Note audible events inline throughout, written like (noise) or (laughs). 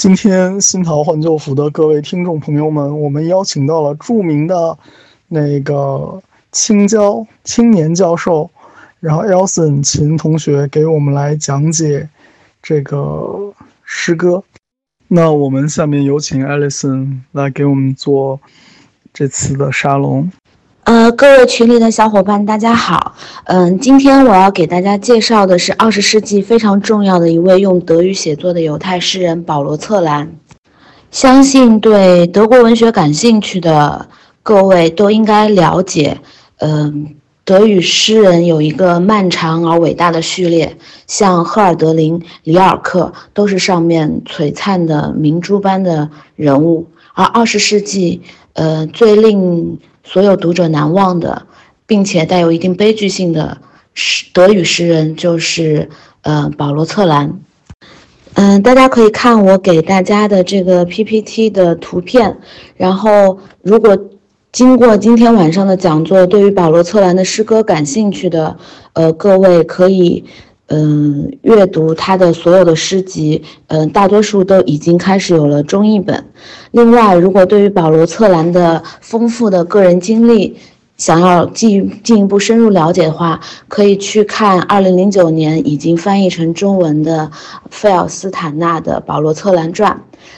今天新桃换旧符的各位听众朋友们，我们邀请到了著名的那个青椒青年教授，然后 Elson 秦同学给我们来讲解这个诗歌。那我们下面有请 Alison 来给我们做这次的沙龙。呃，各位群里的小伙伴，大家好。嗯，今天我要给大家介绍的是二十世纪非常重要的一位用德语写作的犹太诗人保罗·策兰。相信对德国文学感兴趣的各位都应该了解，嗯，德语诗人有一个漫长而伟大的序列，像赫尔德林、里尔克都是上面璀璨的明珠般的人物，而二十世纪，呃，最令所有读者难忘的，并且带有一定悲剧性的诗德语诗人就是，呃，保罗·策兰。嗯，大家可以看我给大家的这个 PPT 的图片，然后如果经过今天晚上的讲座，对于保罗·策兰的诗歌感兴趣的，呃，各位可以。嗯，阅读他的所有的诗集，嗯，大多数都已经开始有了中译本。另外，如果对于保罗·策兰的丰富的个人经历，想要进进一步深入了解的话，可以去看2009年已经翻译成中文的费尔斯坦纳的《保罗·策兰传》。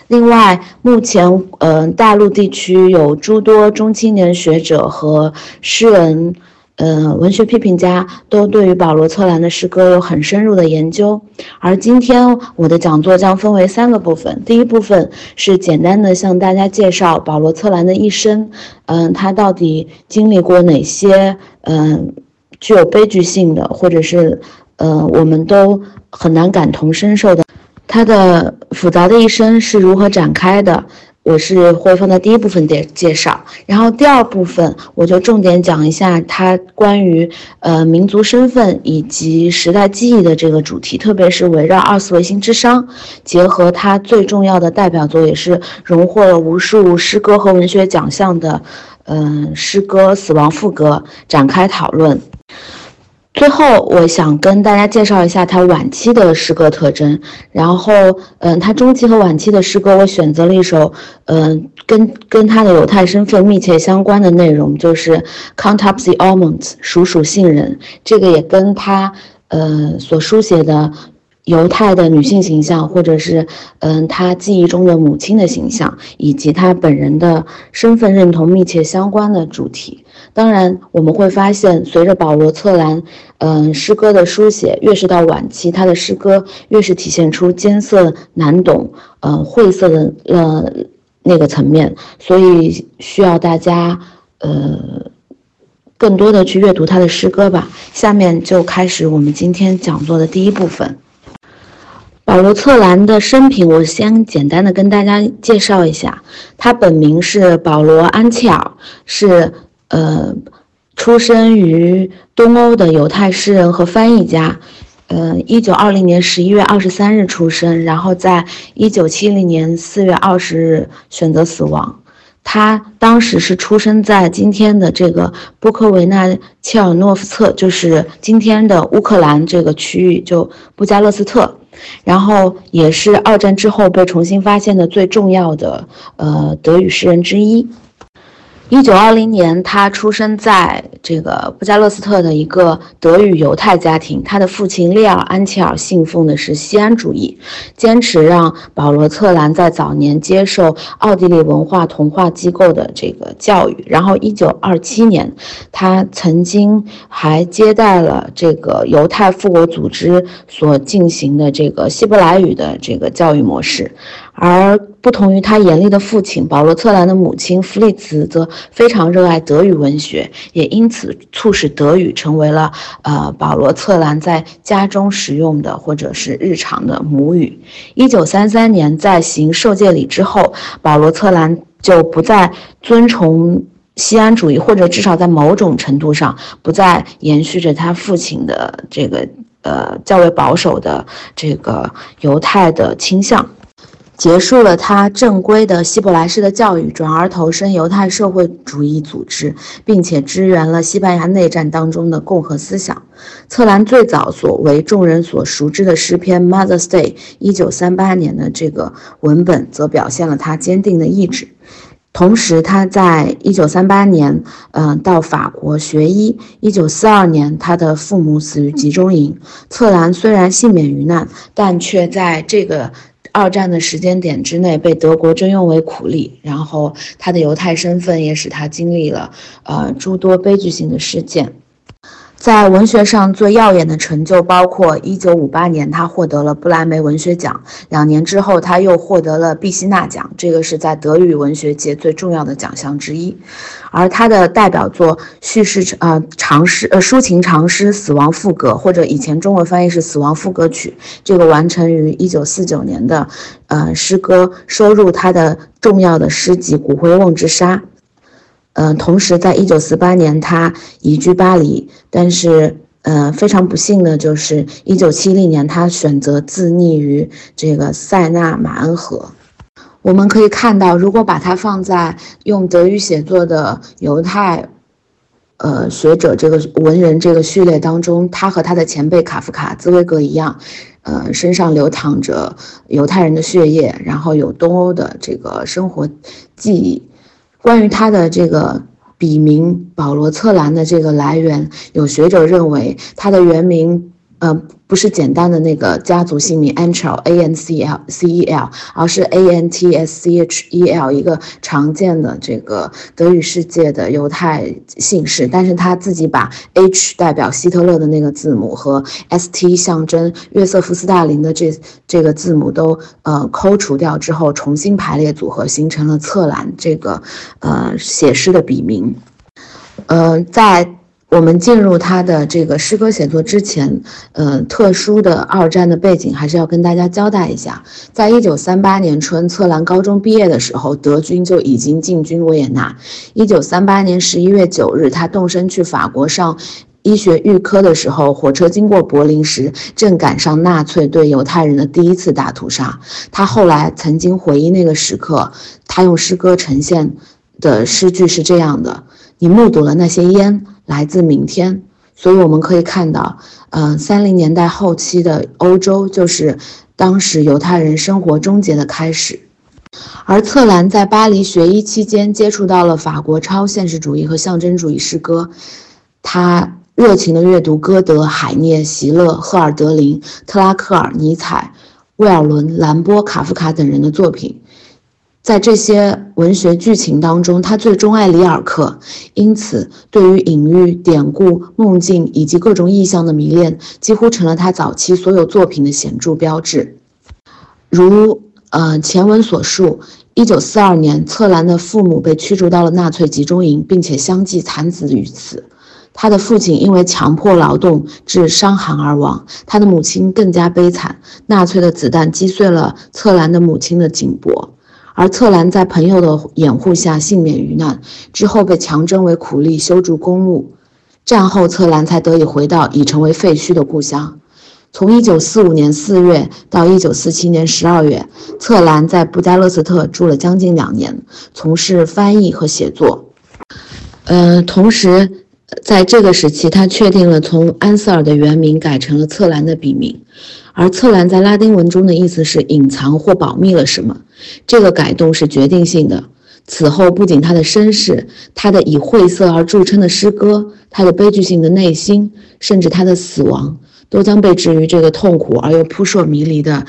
另外，目前，嗯，大陆地区有诸多中青年学者和诗人。呃，文学批评家都对于保罗·策兰的诗歌有很深入的研究，而今天我的讲座将分为三个部分。第一部分是简单的向大家介绍保罗·策兰的一生，嗯，他到底经历过哪些嗯具有悲剧性的，或者是呃我们都很难感同身受的，他的复杂的一生是如何展开的。我是会放在第一部分介介绍，然后第二部分我就重点讲一下他关于呃民族身份以及时代记忆的这个主题，特别是围绕二次维新之殇，结合他最重要的代表作，也是荣获了无数诗歌和文学奖项的，嗯，诗歌《死亡赋格》展开讨论。最后，我想跟大家介绍一下他晚期的诗歌特征。然后，嗯，他中期和晚期的诗歌，我选择了一首，嗯，跟跟他的犹太身份密切相关的内容，就是《Count Up the Almonds》数数杏仁。这个也跟他，呃，所书写的犹太的女性形象，或者是，嗯，他记忆中的母亲的形象，以及他本人的身份认同密切相关的主题。当然，我们会发现，随着保罗·策兰，嗯，诗歌的书写，越是到晚期，他的诗歌越是体现出艰涩难懂、嗯，晦涩的呃那个层面，所以需要大家呃更多的去阅读他的诗歌吧。下面就开始我们今天讲座的第一部分。保罗·策兰的生平，我先简单的跟大家介绍一下，他本名是保罗·安切尔，是。呃，出生于东欧的犹太诗人和翻译家，呃，一九二零年十一月二十三日出生，然后在一九七零年四月二十日选择死亡。他当时是出生在今天的这个布科维纳切尔诺夫策，就是今天的乌克兰这个区域，就布加勒斯特，然后也是二战之后被重新发现的最重要的呃德语诗人之一。一九二零年，他出生在这个布加勒斯特的一个德语犹太家庭。他的父亲列尔安切尔信奉的是西安主义，坚持让保罗策兰在早年接受奥地利文化同化机构的这个教育。然后，一九二七年，他曾经还接待了这个犹太复国组织所进行的这个希伯来语的这个教育模式。而不同于他严厉的父亲，保罗·策兰的母亲弗里茨则非常热爱德语文学，也因此促使德语成为了呃保罗·策兰在家中使用的或者是日常的母语。一九三三年，在行受戒礼之后，保罗·策兰就不再遵从西安主义，或者至少在某种程度上不再延续着他父亲的这个呃较为保守的这个犹太的倾向。结束了他正规的希伯来式的教育，转而投身犹太社会主义组织，并且支援了西班牙内战当中的共和思想。策兰最早所为众人所熟知的诗篇《Mother's Day》，一九三八年的这个文本，则表现了他坚定的意志。同时，他在一九三八年，嗯，到法国学医。一九四二年，他的父母死于集中营。策兰虽然幸免于难，但却在这个二战的时间点之内被德国征用为苦力。然后，他的犹太身份也使他经历了呃诸多悲剧性的事件。在文学上最耀眼的成就包括：1958年，他获得了布莱梅文学奖；两年之后，他又获得了毕希纳奖，这个是在德语文学界最重要的奖项之一。而他的代表作叙事呃长诗呃抒情长诗《死亡赋格》，或者以前中文翻译是《死亡赋格曲》，这个完成于1949年的呃诗歌，收入他的重要的诗集《骨灰瓮之沙》。嗯，同时，在一九四八年，他移居巴黎，但是，呃，非常不幸的就是一九七零年，他选择自溺于这个塞纳马恩河。我们可以看到，如果把它放在用德语写作的犹太，呃，学者这个文人这个序列当中，他和他的前辈卡夫卡、茨威格一样，呃，身上流淌着犹太人的血液，然后有东欧的这个生活记忆。关于他的这个笔名保罗·策兰的这个来源，有学者认为他的原名。呃，不是简单的那个家族姓名 Ancel A N C L C E L，而是 A N T S C H E L 一个常见的这个德语世界的犹太姓氏。但是他自己把 H 代表希特勒的那个字母和 S T 象征约瑟夫斯大林的这这个字母都呃抠除掉之后，重新排列组合，形成了策兰这个呃写诗的笔名。呃，在。我们进入他的这个诗歌写作之前，呃，特殊的二战的背景还是要跟大家交代一下。在一九三八年春，策兰高中毕业的时候，德军就已经进军维也纳。一九三八年十一月九日，他动身去法国上医学预科的时候，火车经过柏林时，正赶上纳粹对犹太人的第一次大屠杀。他后来曾经回忆那个时刻，他用诗歌呈现的诗句是这样的：“你目睹了那些烟。”来自明天，所以我们可以看到，嗯，三零年代后期的欧洲就是当时犹太人生活终结的开始。而策兰在巴黎学医期间，接触到了法国超现实主义和象征主义诗歌，他热情地阅读歌德、海涅、席勒、赫尔德林、特拉克尔、尼采、威尔伦、兰波、卡夫卡等人的作品。在这些文学剧情当中，他最钟爱里尔克，因此对于隐喻、典故、梦境以及各种意象的迷恋，几乎成了他早期所有作品的显著标志。如呃前文所述，一九四二年，策兰的父母被驱逐到了纳粹集中营，并且相继惨死于此。他的父亲因为强迫劳动致伤寒而亡，他的母亲更加悲惨，纳粹的子弹击碎了策兰的母亲的颈脖。而策兰在朋友的掩护下幸免于难，之后被强征为苦力修筑公路。战后，策兰才得以回到已成为废墟的故乡。从1945年4月到1947年12月，策兰在布加勒斯特住了将近两年，从事翻译和写作。呃，同时，在这个时期，他确定了从安瑟尔的原名改成了策兰的笔名。而策兰在拉丁文中的意思是隐藏或保密了什么，这个改动是决定性的。此后，不仅他的身世，他的以晦涩而著称的诗歌，他的悲剧性的内心，甚至他的死亡，都将被置于这个痛苦而又扑朔迷离的，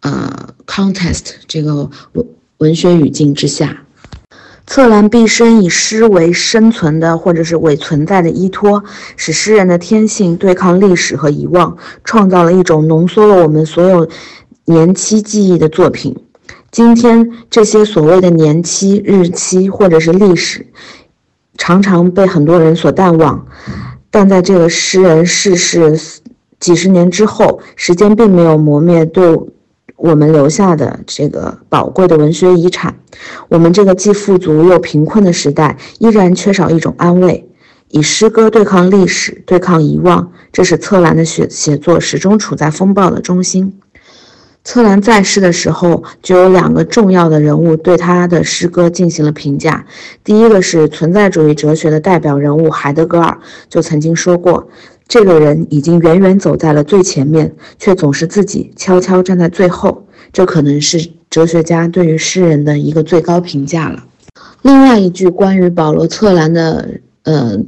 呃，contest 这个文文学语境之下。策兰毕生以诗为生存的或者是伪存在的依托，使诗人的天性对抗历史和遗忘，创造了一种浓缩了我们所有年期记忆的作品。今天这些所谓的年期、日期或者是历史，常常被很多人所淡忘，但在这个诗人逝世几十年之后，时间并没有磨灭对。我们留下的这个宝贵的文学遗产，我们这个既富足又贫困的时代，依然缺少一种安慰。以诗歌对抗历史，对抗遗忘，这使策兰的写写作始终处在风暴的中心。策兰在世的时候，就有两个重要的人物对他的诗歌进行了评价。第一个是存在主义哲学的代表人物海德格尔，就曾经说过，这个人已经远远走在了最前面，却总是自己悄悄站在最后。这可能是哲学家对于诗人的一个最高评价了。另外一句关于保罗·策兰的，呃。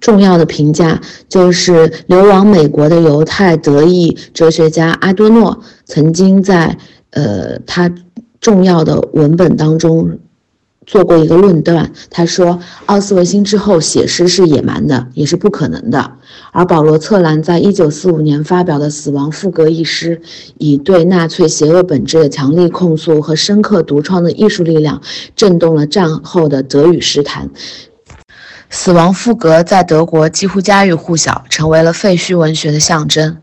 重要的评价就是流亡美国的犹太德裔哲学家阿多诺曾经在呃他重要的文本当中做过一个论断，他说奥斯维辛之后写诗是野蛮的，也是不可能的。而保罗·策兰在一九四五年发表的《死亡赋格》一诗，以对纳粹邪恶本质的强力控诉和深刻独创的艺术力量，震动了战后的德语诗坛。死亡赋格在德国几乎家喻户晓，成为了废墟文学的象征。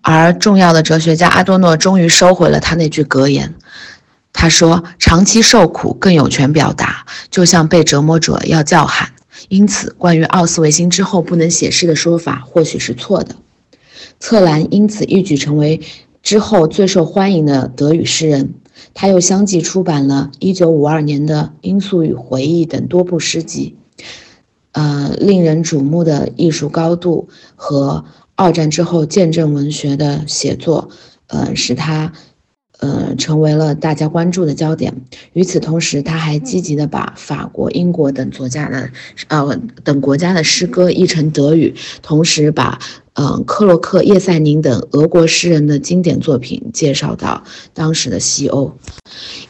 而重要的哲学家阿多诺终于收回了他那句格言。他说：“长期受苦更有权表达，就像被折磨者要叫喊。因此，关于奥斯维辛之后不能写诗的说法或许是错的。”策兰因此一举成为之后最受欢迎的德语诗人。他又相继出版了1952年的《罂粟与回忆》等多部诗集。呃，令人瞩目的艺术高度和二战之后见证文学的写作，呃，使他，呃，成为了大家关注的焦点。与此同时，他还积极的把法国、英国等作家的，呃，等国家的诗歌译成德语，同时把。嗯，克洛克、叶赛宁等俄国诗人的经典作品介绍到当时的西欧。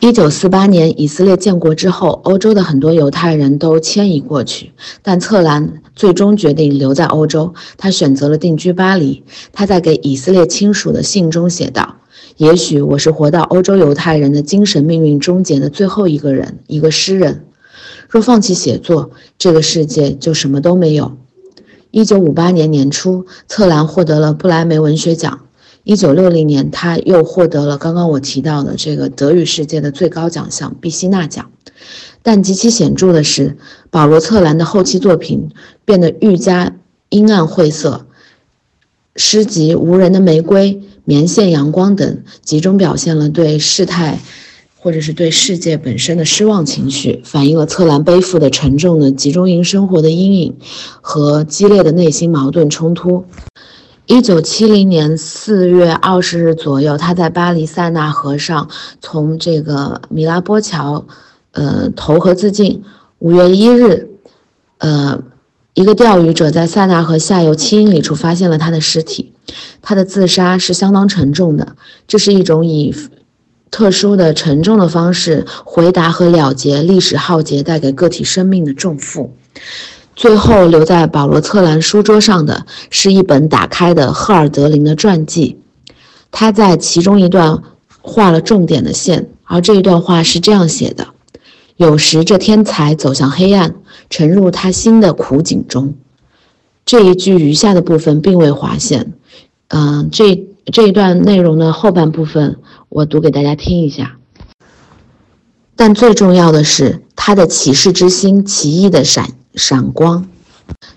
一九四八年以色列建国之后，欧洲的很多犹太人都迁移过去，但策兰最终决定留在欧洲。他选择了定居巴黎。他在给以色列亲属的信中写道：“也许我是活到欧洲犹太人的精神命运终结的最后一个人，一个诗人。若放弃写作，这个世界就什么都没有。”一九五八年年初，策兰获得了布莱梅文学奖。一九六零年，他又获得了刚刚我提到的这个德语世界的最高奖项——毕希纳奖。但极其显著的是，保罗·策兰的后期作品变得愈加阴暗晦涩。诗集《无人的玫瑰》《棉线阳光》等，集中表现了对事态。或者是对世界本身的失望情绪，反映了策兰背负的沉重的集中营生活的阴影和激烈的内心矛盾冲突。一九七零年四月二十日左右，他在巴黎塞纳河上从这个米拉波桥，呃，投河自尽。五月一日，呃，一个钓鱼者在塞纳河下游七英里处发现了他的尸体。他的自杀是相当沉重的，这是一种以。特殊的、沉重的方式回答和了结历史浩劫带给个体生命的重负。最后留在保罗·策兰书桌上的是一本打开的赫尔德林的传记。他在其中一段画了重点的线，而这一段话是这样写的：“有时这天才走向黑暗，沉入他心的苦境中。”这一句余下的部分并未划线。嗯，这这一段内容的后半部分。我读给大家听一下，但最重要的是他的启示之心，奇异的闪闪光。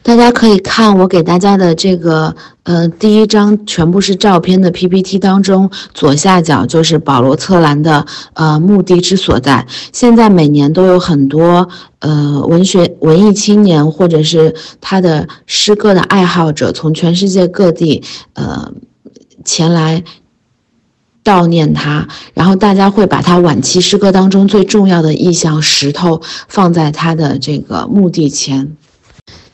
大家可以看我给大家的这个，呃，第一张全部是照片的 PPT 当中，左下角就是保罗·策兰的呃墓地之所在。现在每年都有很多呃文学文艺青年或者是他的诗歌的爱好者，从全世界各地呃前来。悼念他，然后大家会把他晚期诗歌当中最重要的意象石头放在他的这个墓地前。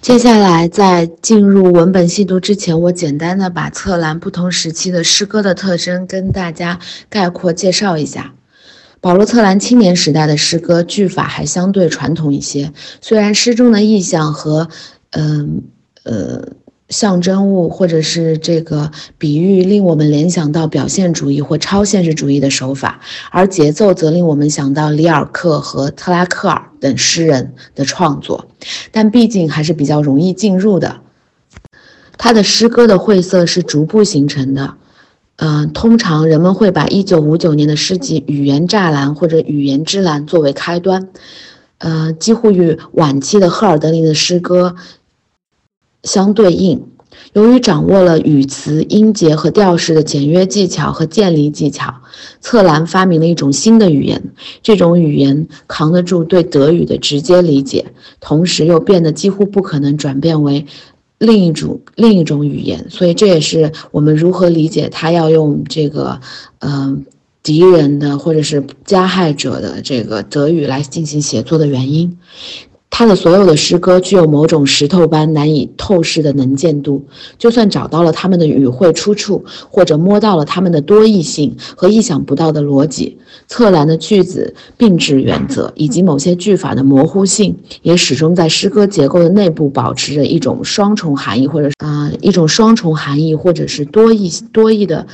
接下来，在进入文本细读之前，我简单的把策兰不同时期的诗歌的特征跟大家概括介绍一下。保罗·策兰青年时代的诗歌句法还相对传统一些，虽然诗中的意象和，嗯，呃。象征物或者是这个比喻，令我们联想到表现主义或超现实主义的手法，而节奏则令我们想到里尔克和特拉克尔等诗人的创作。但毕竟还是比较容易进入的。他的诗歌的晦涩是逐步形成的。嗯，通常人们会把一九五九年的诗集《语言栅栏》或者《语言之栏》作为开端。呃，几乎与晚期的赫尔德林的诗歌。相对应，由于掌握了语词、音节和调式的简约技巧和建立技巧，策兰发明了一种新的语言。这种语言扛得住对德语的直接理解，同时又变得几乎不可能转变为另一种另一种语言。所以，这也是我们如何理解他要用这个，嗯，敌人的或者是加害者的这个德语来进行写作的原因。他的所有的诗歌具有某种石头般难以透视的能见度，就算找到了他们的语汇出处，或者摸到了他们的多义性和意想不到的逻辑，策兰的句子并置原则 (laughs) 以及某些句法的模糊性，也始终在诗歌结构的内部保持着一种双重含义，或者啊一种双重含义，或者是多义多义的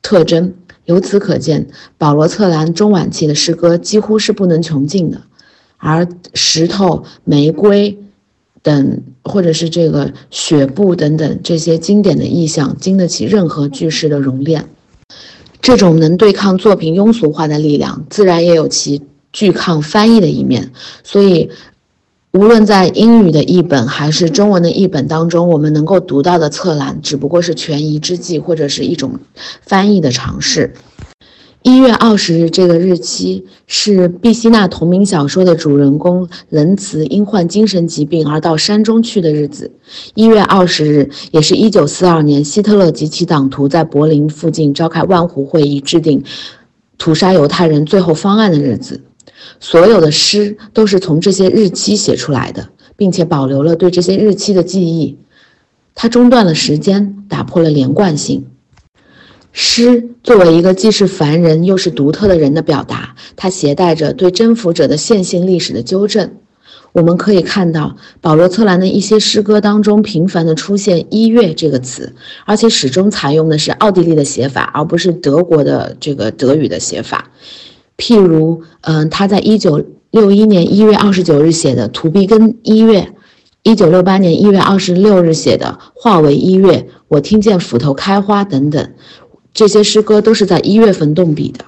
特征。由此可见，保罗·策兰中晚期的诗歌几乎是不能穷尽的。而石头、玫瑰等，或者是这个雪布等等这些经典的意象，经得起任何句式的熔炼。这种能对抗作品庸俗化的力量，自然也有其拒抗翻译的一面。所以，无论在英语的译本还是中文的译本当中，我们能够读到的侧栏，只不过是权宜之计，或者是一种翻译的尝试。一月二十日这个日期是毕希纳同名小说的主人公仁慈因患精神疾病而到山中去的日子。一月二十日也是一九四二年希特勒及其党徒在柏林附近召开万湖会议，制定屠杀犹太人最后方案的日子。所有的诗都是从这些日期写出来的，并且保留了对这些日期的记忆。它中断了时间，打破了连贯性。诗作为一个既是凡人又是独特的人的表达，它携带着对征服者的线性历史的纠正。我们可以看到，保罗·策兰的一些诗歌当中频繁地出现“一月”这个词，而且始终采用的是奥地利的写法，而不是德国的这个德语的写法。譬如，嗯，他在一九六一年一月二十九日写的《图比根一月》，一九六八年一月二十六日写的《化为一月》，我听见斧头开花等等。这些诗歌都是在一月份动笔的，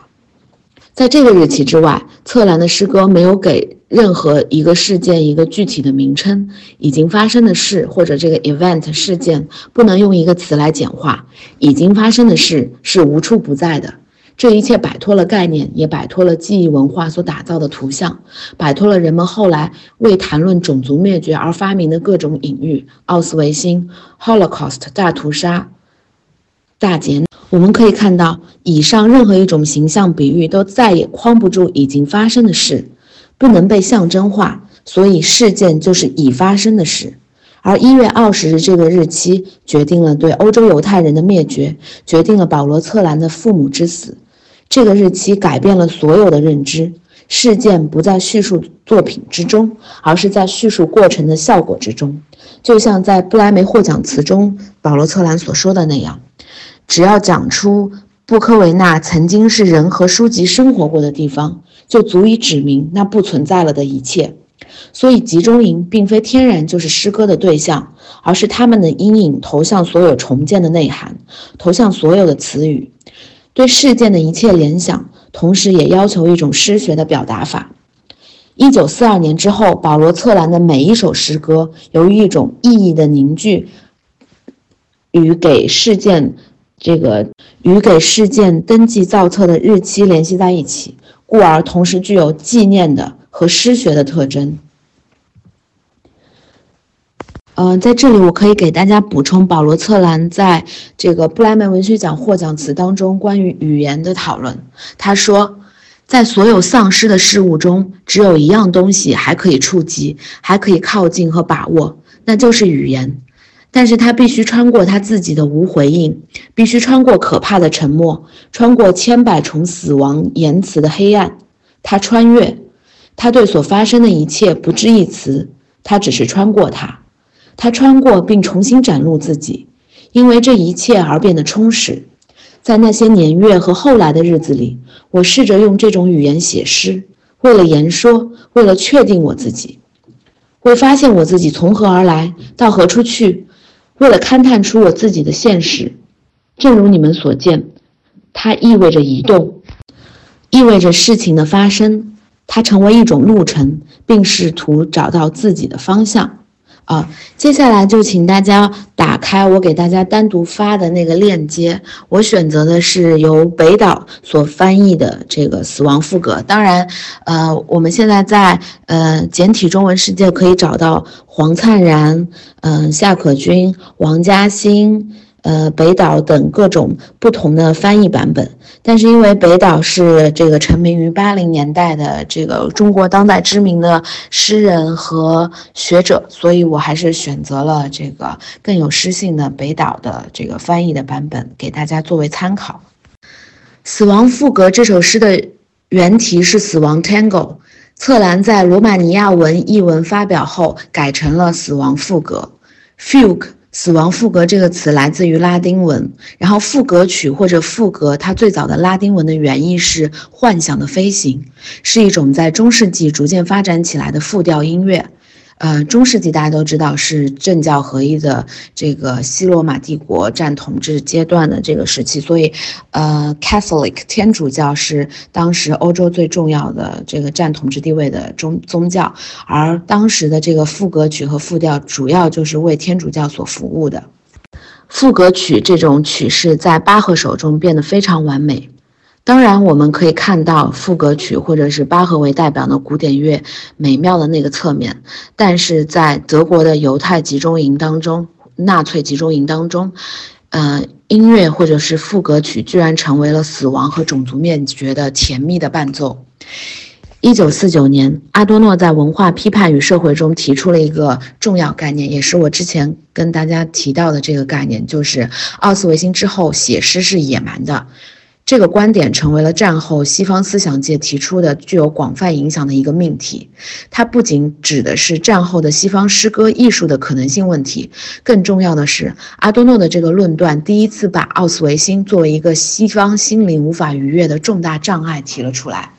在这个日期之外，策兰的诗歌没有给任何一个事件一个具体的名称。已经发生的事或者这个 event 事件不能用一个词来简化。已经发生的事是无处不在的。这一切摆脱了概念，也摆脱了记忆文化所打造的图像，摆脱了人们后来为谈论种族灭绝而发明的各种隐喻：奥斯维辛、Holocaust 大屠杀、大劫。我们可以看到，以上任何一种形象比喻都再也框不住已经发生的事，不能被象征化，所以事件就是已发生的事。而一月二十日这个日期决定了对欧洲犹太人的灭绝，决定了保罗·策兰的父母之死。这个日期改变了所有的认知，事件不在叙述作品之中，而是在叙述过程的效果之中。就像在布莱梅获奖词中，保罗·策兰所说的那样。只要讲出布科维纳曾经是人和书籍生活过的地方，就足以指明那不存在了的一切。所以，集中营并非天然就是诗歌的对象，而是他们的阴影投向所有重建的内涵，投向所有的词语，对事件的一切联想，同时也要求一种诗学的表达法。一九四二年之后，保罗·策兰的每一首诗歌，由于一种意义的凝聚与给事件。这个与给事件登记造册的日期联系在一起，故而同时具有纪念的和诗学的特征。嗯，在这里我可以给大家补充保罗·策兰在这个布莱梅文学奖获奖词当中关于语言的讨论。他说，在所有丧失的事物中，只有一样东西还可以触及，还可以靠近和把握，那就是语言。但是他必须穿过他自己的无回应，必须穿过可怕的沉默，穿过千百重死亡言辞的黑暗。他穿越，他对所发生的一切不置一词，他只是穿过它。他穿过并重新展露自己，因为这一切而变得充实。在那些年月和后来的日子里，我试着用这种语言写诗，为了言说，为了确定我自己，为发现我自己从何而来，到何处去。为了勘探出我自己的现实，正如你们所见，它意味着移动，意味着事情的发生。它成为一种路程，并试图找到自己的方向。啊，接下来就请大家打开我给大家单独发的那个链接。我选择的是由北岛所翻译的这个《死亡赋格》。当然，呃，我们现在在呃简体中文世界可以找到黄灿然、嗯夏可君、王嘉欣。呃，北岛等各种不同的翻译版本，但是因为北岛是这个成名于八零年代的这个中国当代知名的诗人和学者，所以我还是选择了这个更有诗性的北岛的这个翻译的版本，给大家作为参考。《死亡赋格》这首诗的原题是《死亡 Tango》，策兰在罗马尼亚文译文发表后改成了《死亡赋格》，Fugue。死亡赋格这个词来自于拉丁文，然后赋格曲或者赋格，它最早的拉丁文的原意是幻想的飞行，是一种在中世纪逐渐发展起来的复调音乐。呃，中世纪大家都知道是政教合一的这个西罗马帝国占统治阶段的这个时期，所以，呃，Catholic 天主教是当时欧洲最重要的这个占统治地位的宗宗教，而当时的这个赋格曲和复调主要就是为天主教所服务的。赋格曲这种曲式在巴赫手中变得非常完美。当然，我们可以看到赋格曲或者是巴赫为代表的古典乐美妙的那个侧面，但是在德国的犹太集中营当中，纳粹集中营当中，呃，音乐或者是赋格曲居然成为了死亡和种族灭绝的甜蜜的伴奏。一九四九年，阿多诺在《文化批判与社会》中提出了一个重要概念，也是我之前跟大家提到的这个概念，就是奥斯维辛之后写诗是野蛮的。这个观点成为了战后西方思想界提出的具有广泛影响的一个命题。它不仅指的是战后的西方诗歌艺术的可能性问题，更重要的是，阿多诺的这个论断第一次把奥斯维辛作为一个西方心灵无法逾越的重大障碍提了出来。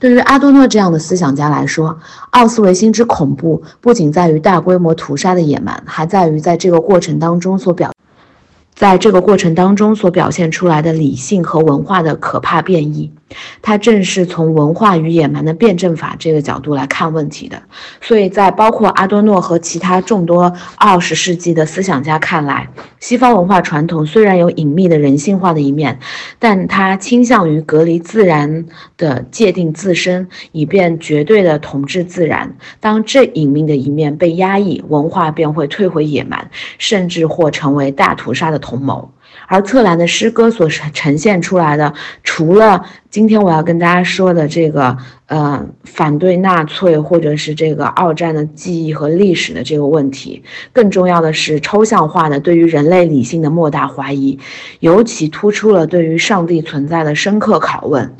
对于阿多诺这样的思想家来说，奥斯维辛之恐怖不仅在于大规模屠杀的野蛮，还在于在这个过程当中所表。在这个过程当中所表现出来的理性和文化的可怕变异，它正是从文化与野蛮的辩证法这个角度来看问题的。所以在包括阿多诺和其他众多二十世纪的思想家看来，西方文化传统虽然有隐秘的人性化的一面，但它倾向于隔离自然的界定自身，以便绝对的统治自然。当这隐秘的一面被压抑，文化便会退回野蛮，甚至或成为大屠杀的。同谋，而策兰的诗歌所呈现出来的，除了今天我要跟大家说的这个，呃，反对纳粹或者是这个二战的记忆和历史的这个问题，更重要的是抽象化的对于人类理性的莫大怀疑，尤其突出了对于上帝存在的深刻拷问。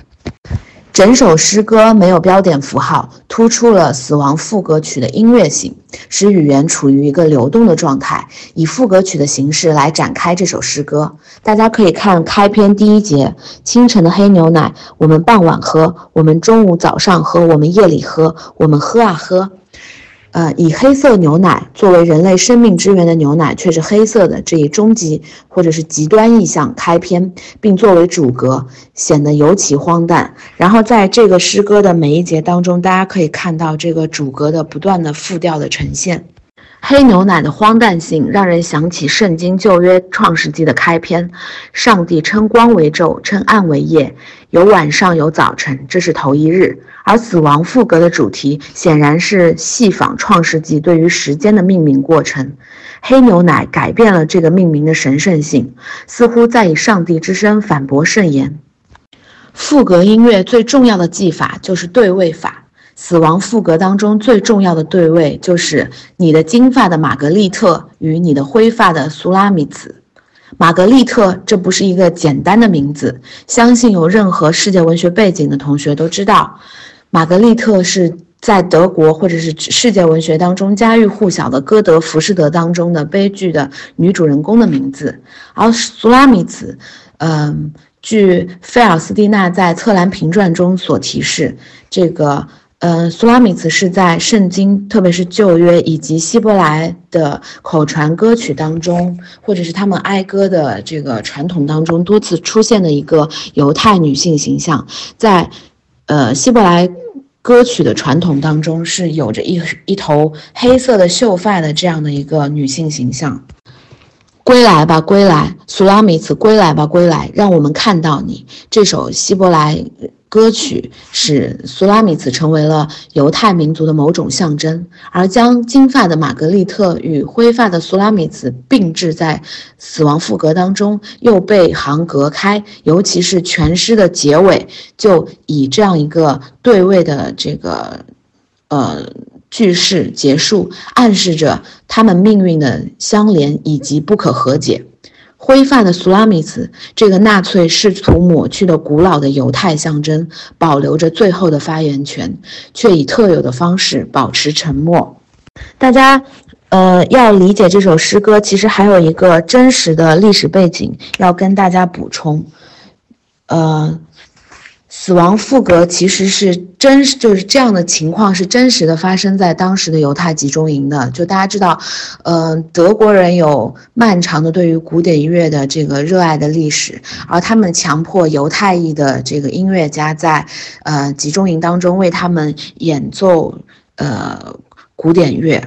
整首诗歌没有标点符号，突出了死亡副歌曲的音乐性，使语言处于一个流动的状态，以副歌曲的形式来展开这首诗歌。大家可以看开篇第一节：清晨的黑牛奶，我们傍晚喝，我们中午早上喝，我们夜里喝，我们喝啊喝。呃，以黑色牛奶作为人类生命之源的牛奶却是黑色的这一终极或者是极端意象开篇，并作为主格，显得尤其荒诞。然后在这个诗歌的每一节当中，大家可以看到这个主格的不断的复调的呈现。黑牛奶的荒诞性让人想起圣经旧约创世纪的开篇，上帝称光为昼，称暗为夜，有晚上有早晨，这是头一日。而死亡赋格的主题显然是戏仿创世纪对于时间的命名过程。黑牛奶改变了这个命名的神圣性，似乎在以上帝之声反驳圣言。赋格音乐最重要的技法就是对位法。死亡赋格当中最重要的对位，就是你的金发的玛格丽特与你的灰发的苏拉米茨。玛格丽特，这不是一个简单的名字，相信有任何世界文学背景的同学都知道，玛格丽特是在德国或者是世界文学当中家喻户晓的歌德《浮士德》当中的悲剧的女主人公的名字。而苏拉米茨，嗯，据菲尔斯蒂娜在《策兰评传》中所提示，这个。呃，苏拉米茨是在圣经，特别是旧约以及希伯来的口传歌曲当中，或者是他们哀歌的这个传统当中多次出现的一个犹太女性形象。在呃希伯来歌曲的传统当中是有着一一头黑色的秀发的这样的一个女性形象。归来吧，归来，苏拉米茨，归来吧，归来，让我们看到你。这首希伯来歌曲使苏拉米茨成为了犹太民族的某种象征，而将金发的玛格丽特与灰发的苏拉米茨并置在死亡赋格当中，又被行隔开。尤其是全诗的结尾，就以这样一个对位的这个，呃。句式结束，暗示着他们命运的相连以及不可和解。灰发的苏拉米兹，这个纳粹试图抹去的古老的犹太象征，保留着最后的发言权，却以特有的方式保持沉默。大家，呃，要理解这首诗歌，其实还有一个真实的历史背景要跟大家补充，呃。死亡赋格其实是真，就是这样的情况是真实的发生在当时的犹太集中营的。就大家知道，呃，德国人有漫长的对于古典音乐的这个热爱的历史，而他们强迫犹太裔的这个音乐家在呃集中营当中为他们演奏呃古典乐。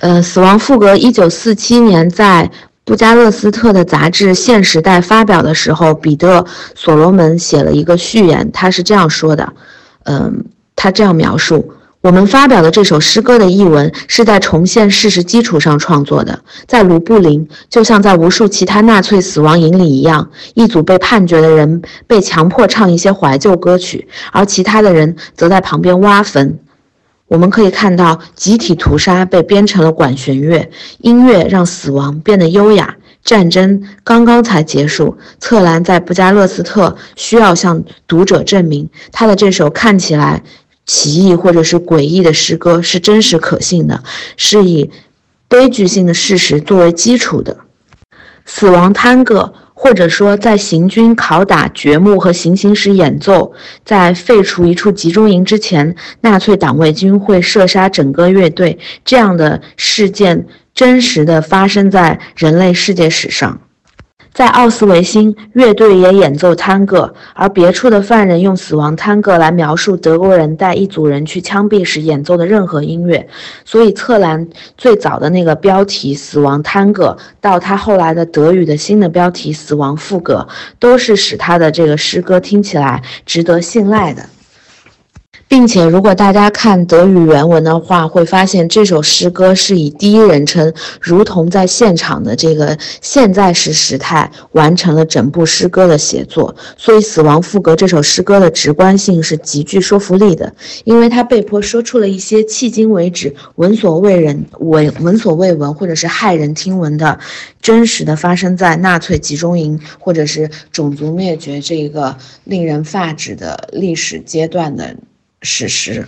呃，死亡赋格一九四七年在。布加勒斯特的杂志《现时代》发表的时候，彼得·所罗门写了一个序言，他是这样说的：“嗯，他这样描述我们发表的这首诗歌的译文是在重现事实基础上创作的。在卢布林，就像在无数其他纳粹死亡营里一样，一组被判决的人被强迫唱一些怀旧歌曲，而其他的人则在旁边挖坟。”我们可以看到，集体屠杀被编成了管弦乐，音乐让死亡变得优雅。战争刚刚才结束，策兰在布加勒斯特需要向读者证明，他的这首看起来奇异或者是诡异的诗歌是真实可信的，是以悲剧性的事实作为基础的。死亡探戈。或者说，在行军、拷打、掘墓和行刑时演奏，在废除一处集中营之前，纳粹党卫军会射杀整个乐队。这样的事件真实的发生在人类世界史上。在奥斯维辛，乐队也演奏探戈，而别处的犯人用死亡探戈来描述德国人带一组人去枪毙时演奏的任何音乐。所以，策兰最早的那个标题“死亡探戈”，到他后来的德语的新的标题“死亡赋格”，都是使他的这个诗歌听起来值得信赖的。并且，如果大家看德语原文的话，会发现这首诗歌是以第一人称，如同在现场的这个现在时时态完成了整部诗歌的写作。所以，《死亡赋格》这首诗歌的直观性是极具说服力的，因为他被迫说出了一些迄今为止闻所未人、闻闻所未闻或者是骇人听闻的真实的发生在纳粹集中营或者是种族灭绝这个令人发指的历史阶段的。史实，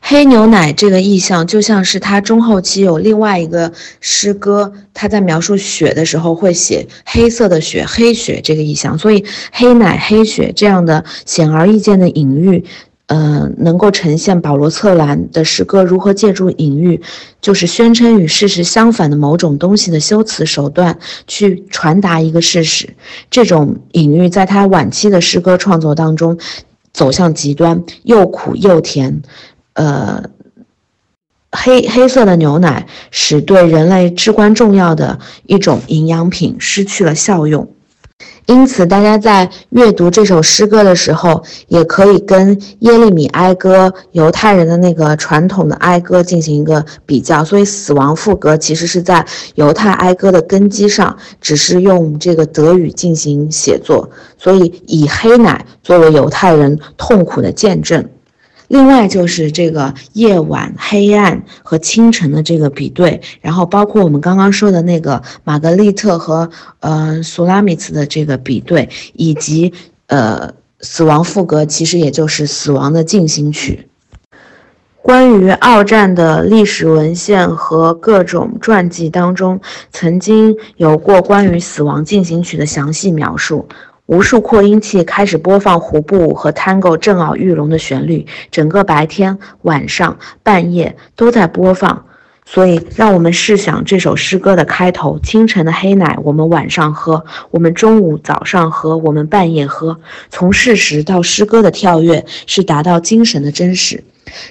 黑牛奶这个意象就像是他中后期有另外一个诗歌，他在描述雪的时候会写黑色的雪、黑雪这个意象，所以黑奶、黑雪这样的显而易见的隐喻，呃，能够呈现保罗·策兰的诗歌如何借助隐喻，就是宣称与事实相反的某种东西的修辞手段去传达一个事实。这种隐喻在他晚期的诗歌创作当中。走向极端，又苦又甜，呃，黑黑色的牛奶使对人类至关重要的一种营养品失去了效用。因此，大家在阅读这首诗歌的时候，也可以跟耶利米哀歌犹太人的那个传统的哀歌进行一个比较。所以，死亡赋格其实是在犹太哀歌的根基上，只是用这个德语进行写作。所以，以黑奶作为犹太人痛苦的见证。另外就是这个夜晚、黑暗和清晨的这个比对，然后包括我们刚刚说的那个玛格丽特和呃苏拉米茨的这个比对，以及呃死亡赋格，其实也就是死亡的进行曲。关于二战的历史文献和各种传记当中，曾经有过关于死亡进行曲的详细描述。无数扩音器开始播放胡步舞和 Tango 震耳欲聋的旋律，整个白天、晚上、半夜都在播放。所以，让我们试想这首诗歌的开头：清晨的黑奶，我们晚上喝；我们中午、早上喝；我们半夜喝。从事实到诗歌的跳跃，是达到精神的真实。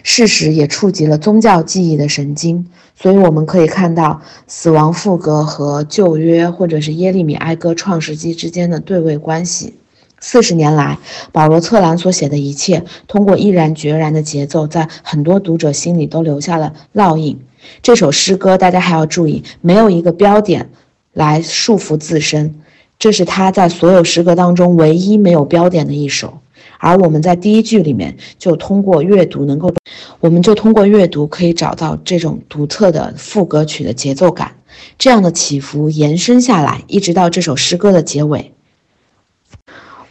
事实也触及了宗教记忆的神经。所以，我们可以看到死亡赋格和旧约，或者是耶利米哀歌、创世纪之间的对位关系。四十年来，保罗·策兰所写的一切，通过毅然决然的节奏，在很多读者心里都留下了烙印。这首诗歌，大家还要注意，没有一个标点来束缚自身，这是他在所有诗歌当中唯一没有标点的一首。而我们在第一句里面就通过阅读能够，我们就通过阅读可以找到这种独特的副歌曲的节奏感，这样的起伏延伸下来，一直到这首诗歌的结尾。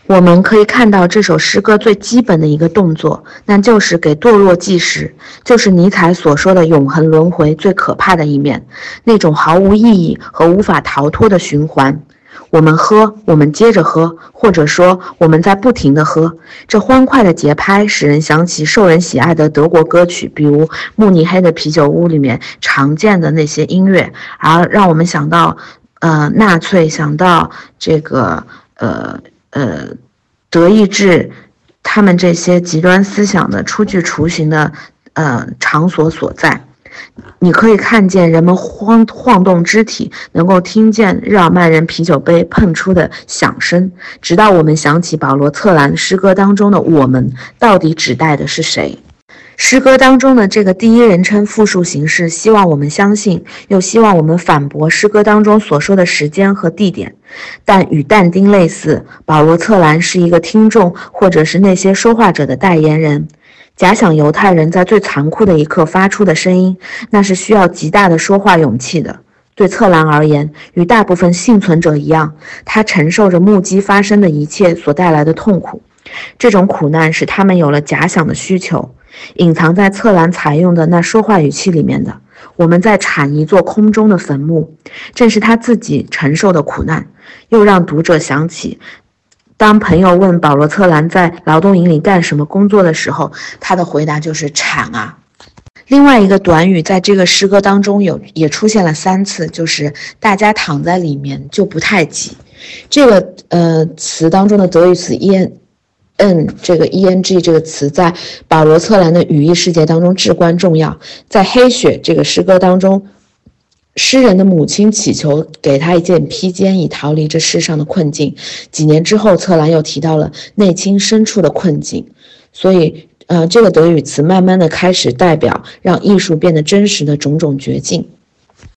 我们可以看到这首诗歌最基本的一个动作，那就是给堕落计时，就是尼采所说的永恒轮回最可怕的一面，那种毫无意义和无法逃脱的循环。我们喝，我们接着喝，或者说我们在不停地喝。这欢快的节拍使人想起受人喜爱的德国歌曲，比如慕尼黑的啤酒屋里面常见的那些音乐，而让我们想到，呃，纳粹，想到这个，呃。呃，德意志，他们这些极端思想的初具雏形的呃场所所在，你可以看见人们晃晃动肢体，能够听见日耳曼人啤酒杯碰出的响声，直到我们想起保罗·策兰诗歌当中的“我们”到底指代的是谁。诗歌当中的这个第一人称复数形式，希望我们相信，又希望我们反驳诗歌当中所说的时间和地点。但与但丁类似，保罗·策兰是一个听众，或者是那些说话者的代言人。假想犹太人在最残酷的一刻发出的声音，那是需要极大的说话勇气的。对策兰而言，与大部分幸存者一样，他承受着目击发生的一切所带来的痛苦。这种苦难使他们有了假想的需求。隐藏在策兰采用的那说话语气里面的，我们在铲一座空中的坟墓，正是他自己承受的苦难，又让读者想起，当朋友问保罗·策兰在劳动营里干什么工作的时候，他的回答就是铲啊。另外一个短语在这个诗歌当中有也出现了三次，就是大家躺在里面就不太挤。这个呃词当中的德语词 “en”。N 这个 e n g 这个词在保罗·策兰的语义世界当中至关重要。在《黑雪》这个诗歌当中，诗人的母亲祈求给他一件披肩，以逃离这世上的困境。几年之后，策兰又提到了内心深处的困境。所以，呃，这个德语词慢慢的开始代表让艺术变得真实的种种绝境。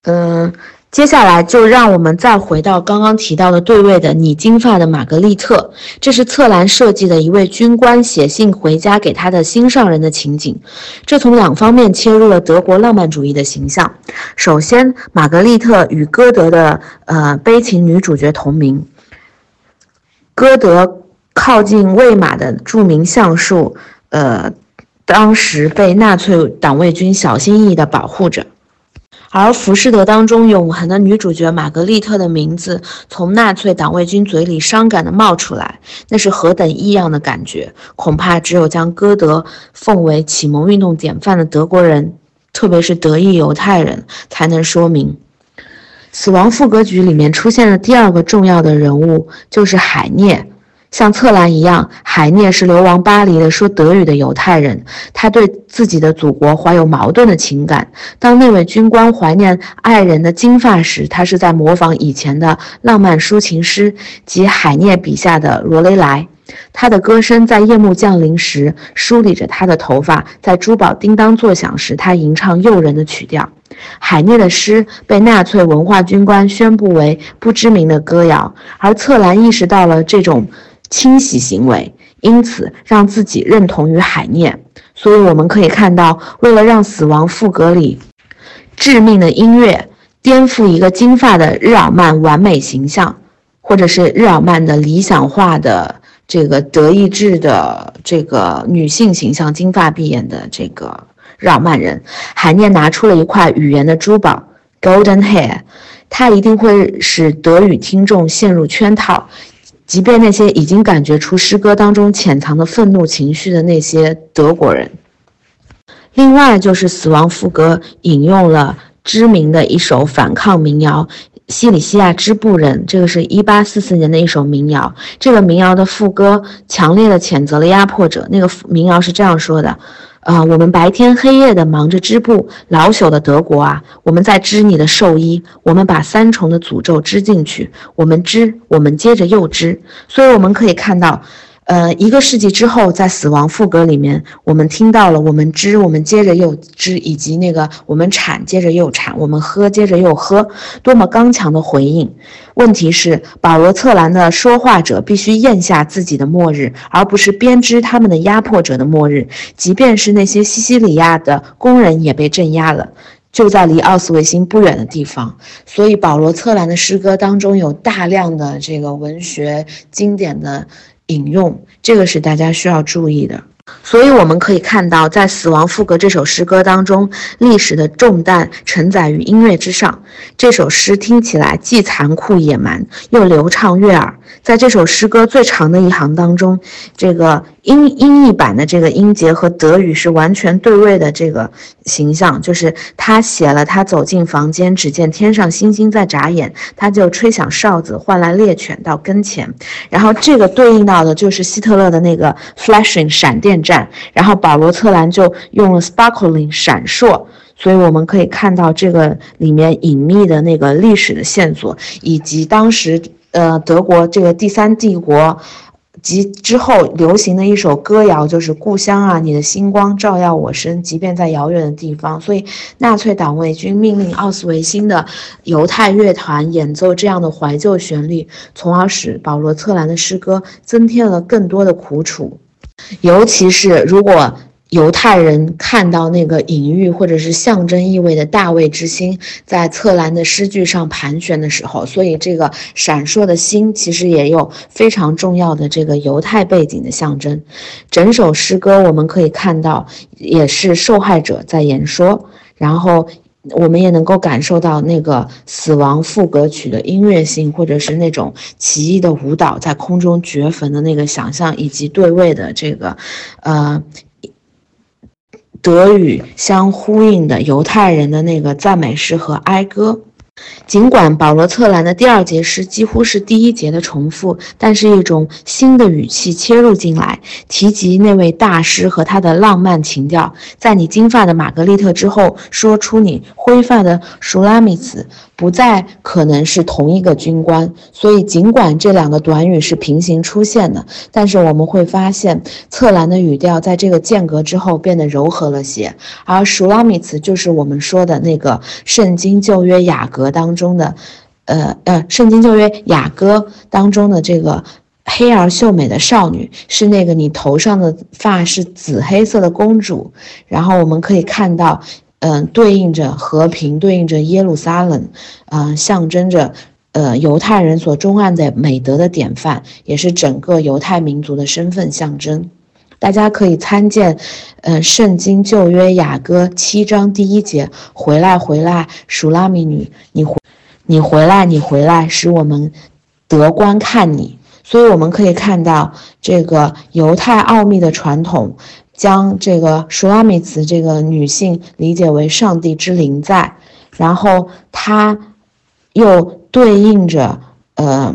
嗯。接下来就让我们再回到刚刚提到的对位的你金发的玛格丽特，这是策兰设计的一位军官写信回家给他的心上人的情景。这从两方面切入了德国浪漫主义的形象。首先，玛格丽特与歌德的呃悲情女主角同名。歌德靠近魏玛的著名橡树，呃，当时被纳粹党卫军小心翼翼地保护着。而《浮士德》当中永恒的女主角玛格丽特的名字从纳粹党卫军嘴里伤感地冒出来，那是何等异样的感觉！恐怕只有将歌德奉为启蒙运动典范的德国人，特别是德裔犹太人，才能说明。《死亡副歌局》里面出现的第二个重要的人物就是海涅。像策兰一样，海涅是流亡巴黎的说德语的犹太人。他对自己的祖国怀有矛盾的情感。当那位军官怀念爱人的金发时，他是在模仿以前的浪漫抒情诗及海涅笔下的罗雷莱。他的歌声在夜幕降临时梳理着他的头发，在珠宝叮当作响时，他吟唱诱人的曲调。海涅的诗被纳粹文化军官宣布为不知名的歌谣，而策兰意识到了这种。清洗行为，因此让自己认同于海涅。所以我们可以看到，为了让死亡赋格里致命的音乐颠覆一个金发的日耳曼完美形象，或者是日耳曼的理想化的这个德意志的这个女性形象，金发碧眼的这个日耳曼人，海涅拿出了一块语言的珠宝，Golden Hair，他一定会使德语听众陷入圈套。即便那些已经感觉出诗歌当中潜藏的愤怒情绪的那些德国人，另外就是死亡副歌引用了知名的一首反抗民谣。西里西亚织布人，这个是一八四四年的一首民谣。这个民谣的副歌强烈的谴责了压迫者。那个民谣是这样说的：，啊，我们白天黑夜的忙着织布，老朽的德国啊，我们在织你的寿衣，我们把三重的诅咒织进去，我们织，我们接着又织。所以我们可以看到。呃，一个世纪之后，在死亡赋歌里面，我们听到了我们织，我们接着又织，以及那个我们产，接着又产，我们喝，接着又喝，多么刚强的回应！问题是，保罗·策兰的说话者必须咽下自己的末日，而不是编织他们的压迫者的末日。即便是那些西西里亚的工人也被镇压了，就在离奥斯维辛不远的地方。所以，保罗·策兰的诗歌当中有大量的这个文学经典的。引用这个是大家需要注意的，所以我们可以看到，在《死亡赋格》这首诗歌当中，历史的重担承载于音乐之上。这首诗听起来既残酷野蛮，又流畅悦耳。在这首诗歌最长的一行当中，这个。英英译版的这个音节和德语是完全对位的，这个形象就是他写了，他走进房间，只见天上星星在眨眼，他就吹响哨子，唤来猎犬到跟前，然后这个对应到的就是希特勒的那个 flashing 闪电战，然后保罗策兰就用了 sparkling 闪烁，所以我们可以看到这个里面隐秘的那个历史的线索，以及当时呃德国这个第三帝国。及之后流行的一首歌谣就是《故乡啊，你的星光照耀我身，即便在遥远的地方》。所以，纳粹党卫军命令奥斯维辛的犹太乐团演奏这样的怀旧旋律，从而使保罗·策兰的诗歌增添了更多的苦楚，尤其是如果。犹太人看到那个隐喻或者是象征意味的大卫之星在侧兰的诗句上盘旋的时候，所以这个闪烁的星其实也有非常重要的这个犹太背景的象征。整首诗歌我们可以看到，也是受害者在演说，然后我们也能够感受到那个死亡副歌曲的音乐性，或者是那种奇异的舞蹈在空中掘坟的那个想象，以及对位的这个，呃。德语相呼应的犹太人的那个赞美诗和哀歌。尽管保罗·策兰的第二节诗几乎是第一节的重复，但是一种新的语气切入进来，提及那位大师和他的浪漫情调。在你金发的玛格丽特之后，说出你灰发的舒拉米茨。不再可能是同一个军官，所以尽管这两个短语是平行出现的，但是我们会发现侧兰的语调在这个间隔之后变得柔和了些，而舒拉米茨就是我们说的那个圣经旧约雅歌当中的，呃呃，圣经旧约雅歌当中的这个黑而秀美的少女，是那个你头上的发是紫黑色的公主，然后我们可以看到。嗯，对应着和平，对应着耶路撒冷，嗯，象征着呃犹太人所钟爱的美德的典范，也是整个犹太民族的身份象征。大家可以参见，嗯，《圣经旧约雅歌》七章第一节：“回来，回来，属拉米女，你回，你回来，你回来，使我们得观看你。”所以我们可以看到这个犹太奥秘的传统。将这个舒拉米茨这个女性理解为上帝之灵在，然后它又对应着呃，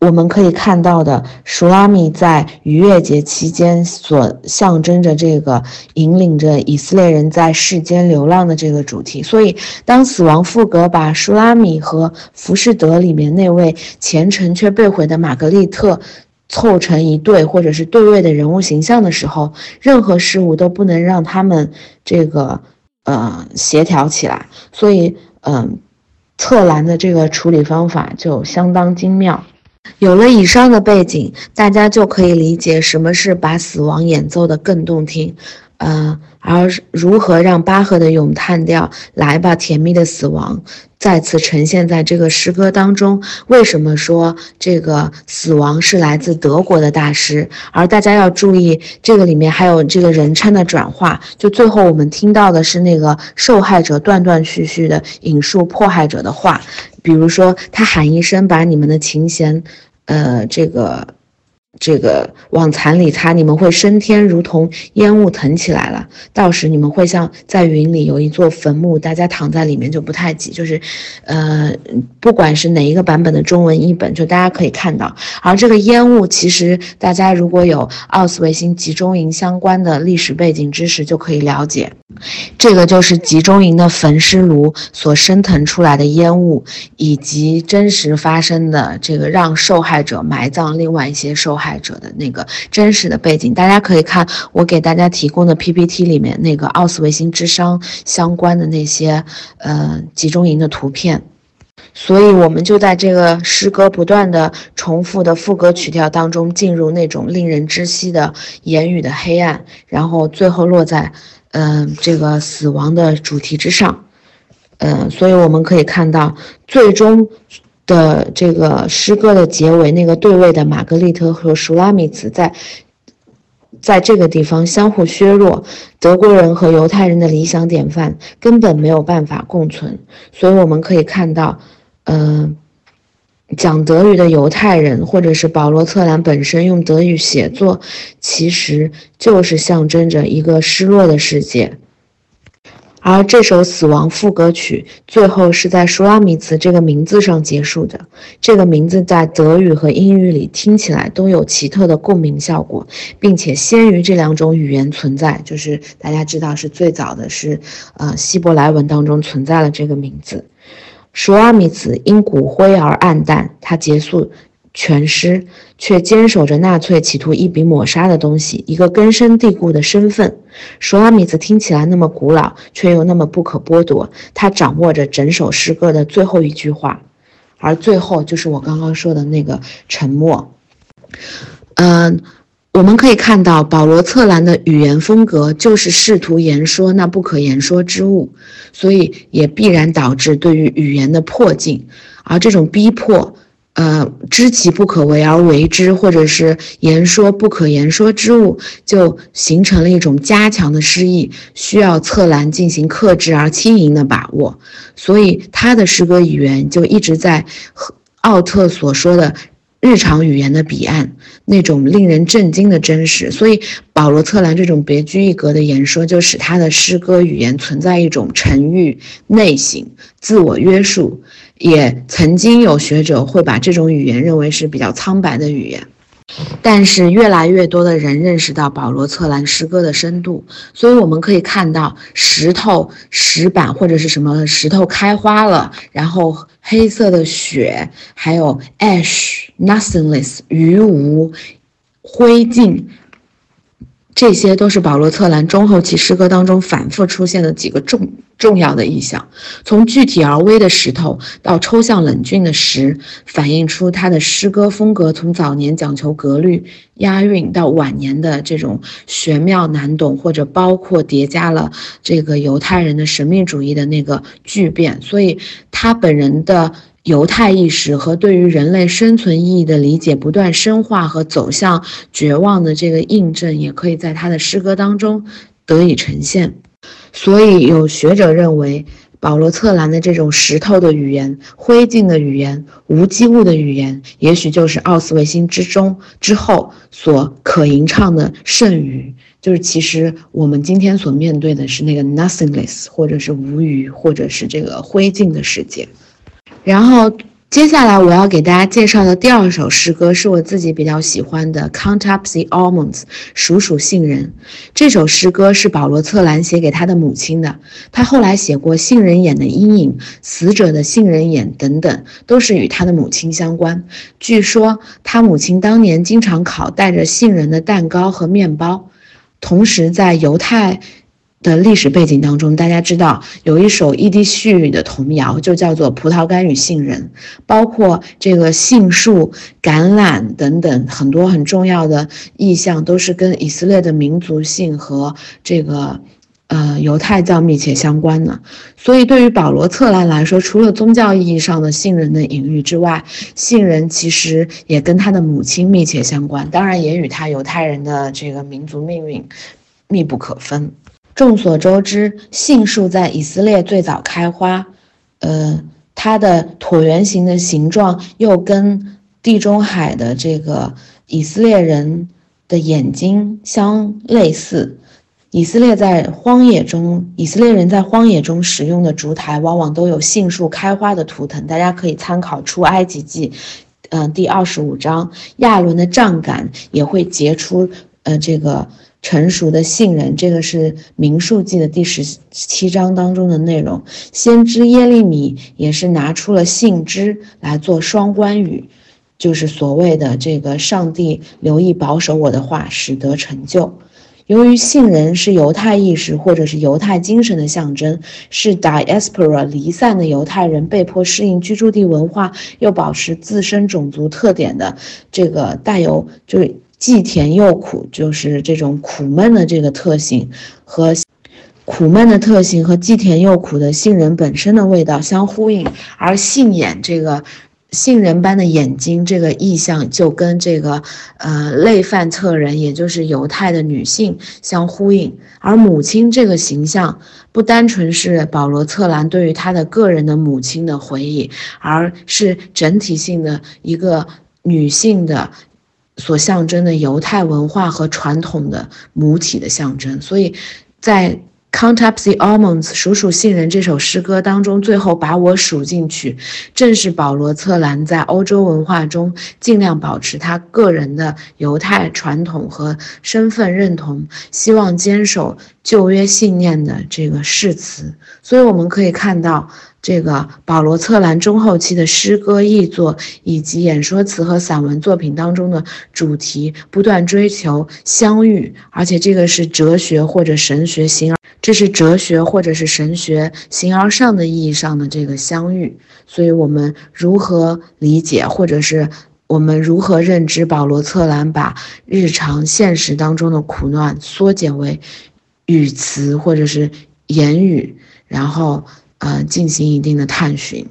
我们可以看到的舒拉米在逾越节期间所象征着这个引领着以色列人在世间流浪的这个主题。所以，当死亡赋格把舒拉米和浮士德里面那位虔诚却被毁的玛格丽特。凑成一对或者是对位的人物形象的时候，任何事物都不能让他们这个呃协调起来。所以，嗯，侧栏的这个处理方法就相当精妙。有了以上的背景，大家就可以理解什么是把死亡演奏的更动听。呃，而如何让巴赫的咏叹调“来吧，甜蜜的死亡”再次呈现在这个诗歌当中？为什么说这个死亡是来自德国的大师？而大家要注意，这个里面还有这个人称的转化。就最后我们听到的是那个受害者断断续续的引述迫害者的话，比如说他喊一声，把你们的琴弦，呃，这个。这个往残里擦，你们会升天，如同烟雾腾起来了。到时你们会像在云里有一座坟墓，大家躺在里面就不太挤。就是，呃，不管是哪一个版本的中文译本，就大家可以看到。而这个烟雾，其实大家如果有奥斯维辛集中营相关的历史背景知识，就可以了解。这个就是集中营的焚尸炉所升腾出来的烟雾，以及真实发生的这个让受害者埋葬另外一些受害害者的那个真实的背景。大家可以看我给大家提供的 PPT 里面那个奥斯维辛之殇相关的那些呃集中营的图片。所以，我们就在这个诗歌不断的重复的副歌曲调当中，进入那种令人窒息的言语的黑暗，然后最后落在。嗯，这个死亡的主题之上，嗯，所以我们可以看到，最终的这个诗歌的结尾，那个对位的玛格丽特和舒拉米茨在在这个地方相互削弱，德国人和犹太人的理想典范根本没有办法共存。所以我们可以看到，嗯。讲德语的犹太人，或者是保罗·策兰本身用德语写作，其实就是象征着一个失落的世界。而这首死亡副歌曲最后是在舒拉米茨这个名字上结束的。这个名字在德语和英语里听起来都有奇特的共鸣效果，并且先于这两种语言存在。就是大家知道，是最早的是，呃，希伯来文当中存在了这个名字。舒拉米茨因骨灰而黯淡，它结束全诗，却坚守着纳粹企图一笔抹杀的东西，一个根深蒂固的身份。舒阿米茨听起来那么古老，却又那么不可剥夺。他掌握着整首诗歌的最后一句话，而最后就是我刚刚说的那个沉默。嗯。我们可以看到，保罗·策兰的语言风格就是试图言说那不可言说之物，所以也必然导致对于语言的迫近，而这种逼迫，呃，知其不可为而为之，或者是言说不可言说之物，就形成了一种加强的诗意，需要策兰进行克制而轻盈的把握，所以他的诗歌语言就一直在和奥特所说的。日常语言的彼岸，那种令人震惊的真实，所以保罗·策兰这种别具一格的言说，就使他的诗歌语言存在一种沉郁、内省、自我约束。也曾经有学者会把这种语言认为是比较苍白的语言。但是越来越多的人认识到保罗·策兰诗歌的深度，所以我们可以看到石头、石板或者是什么石头开花了，然后黑色的雪，还有 ash、nothingness、余无、灰烬。这些都是保罗·策兰中后期诗歌当中反复出现的几个重重要的意象，从具体而微的石头到抽象冷峻的石，反映出他的诗歌风格从早年讲求格律押韵，到晚年的这种玄妙难懂，或者包括叠加了这个犹太人的神秘主义的那个巨变。所以他本人的。犹太意识和对于人类生存意义的理解不断深化和走向绝望的这个印证，也可以在他的诗歌当中得以呈现。所以有学者认为，保罗·策兰的这种石头的语言、灰烬的语言、无机物的语言，也许就是奥斯维辛之中之后所可吟唱的圣语。就是其实我们今天所面对的是那个 nothingness，或者是无语，或者是这个灰烬的世界。然后接下来我要给大家介绍的第二首诗歌是我自己比较喜欢的《Count Up the Almonds》，数数杏仁。这首诗歌是保罗·策兰写给他的母亲的。他后来写过《杏仁眼的阴影》《死者的杏仁眼》等等，都是与他的母亲相关。据说他母亲当年经常烤带着杏仁的蛋糕和面包，同时在犹太。的历史背景当中，大家知道有一首伊迪叙语的童谣，就叫做《葡萄干与杏仁》，包括这个杏树、橄榄等等很多很重要的意象，都是跟以色列的民族性和这个呃犹太教密切相关的。所以，对于保罗·策兰来说，除了宗教意义上的杏仁的隐喻之外，杏仁其实也跟他的母亲密切相关，当然也与他犹太人的这个民族命运密不可分。众所周知，杏树在以色列最早开花，呃，它的椭圆形的形状又跟地中海的这个以色列人的眼睛相类似。以色列在荒野中，以色列人在荒野中使用的烛台，往往都有杏树开花的图腾。大家可以参考出埃及记，嗯，第二十五章，亚伦的杖杆也会结出，呃，这个成熟的杏仁。这个是民数记的第十七章当中的内容。先知耶利米也是拿出了杏枝来做双关语，就是所谓的这个上帝留意保守我的话，使得成就。由于杏仁是犹太意识或者是犹太精神的象征，是 diaspora 离散的犹太人被迫适应居住地文化又保持自身种族特点的这个带有就是既甜又苦，就是这种苦闷的这个特性和苦闷的特性和既甜又苦的杏仁本身的味道相呼应，而杏眼这个。杏仁般的眼睛，这个意象就跟这个呃类范特人，也就是犹太的女性相呼应。而母亲这个形象，不单纯是保罗策兰对于他的个人的母亲的回忆，而是整体性的一个女性的所象征的犹太文化和传统的母体的象征。所以，在 Count up the almonds，数数杏仁这首诗歌当中，最后把我数进去，正是保罗策兰在欧洲文化中尽量保持他个人的犹太传统和身份认同，希望坚守旧约信念的这个誓词。所以我们可以看到。这个保罗策兰中后期的诗歌译作以及演说词和散文作品当中的主题，不断追求相遇，而且这个是哲学或者神学形而，这是哲学或者是神学形而上的意义上的这个相遇。所以，我们如何理解，或者是我们如何认知保罗策兰把日常现实当中的苦难缩减为语词或者是言语，然后。呃，进行一定的探寻。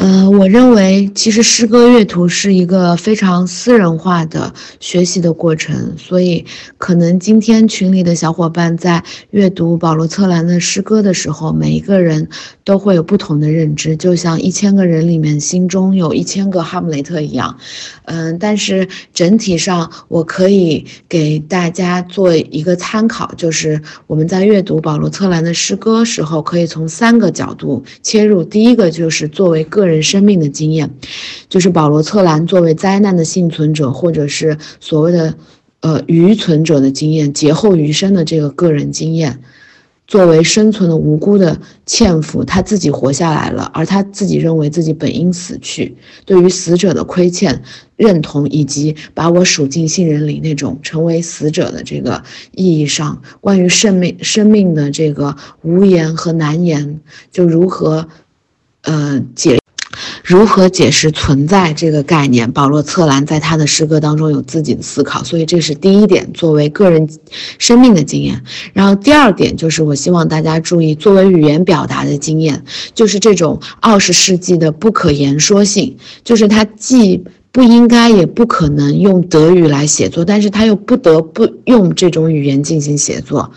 呃，我认为其实诗歌阅读是一个非常私人化的学习的过程，所以可能今天群里的小伙伴在阅读保罗策兰的诗歌的时候，每一个人都会有不同的认知，就像一千个人里面心中有一千个哈姆雷特一样。嗯，但是整体上我可以给大家做一个参考，就是我们在阅读保罗策兰的诗歌时候，可以从三个角度切入。第一个就是作为个人。人生命的经验，就是保罗策兰作为灾难的幸存者，或者是所谓的呃余存者的经验，劫后余生的这个个人经验，作为生存的无辜的欠父，他自己活下来了，而他自己认为自己本应死去，对于死者的亏欠认同，以及把我数进信人里那种成为死者的这个意义上，关于生命生命的这个无言和难言，就如何呃解。如何解释存在这个概念？保罗·策兰在他的诗歌当中有自己的思考，所以这是第一点，作为个人生命的经验。然后第二点就是，我希望大家注意，作为语言表达的经验，就是这种二十世纪的不可言说性，就是它既。不应该也不可能用德语来写作，但是他又不得不用这种语言进行写作，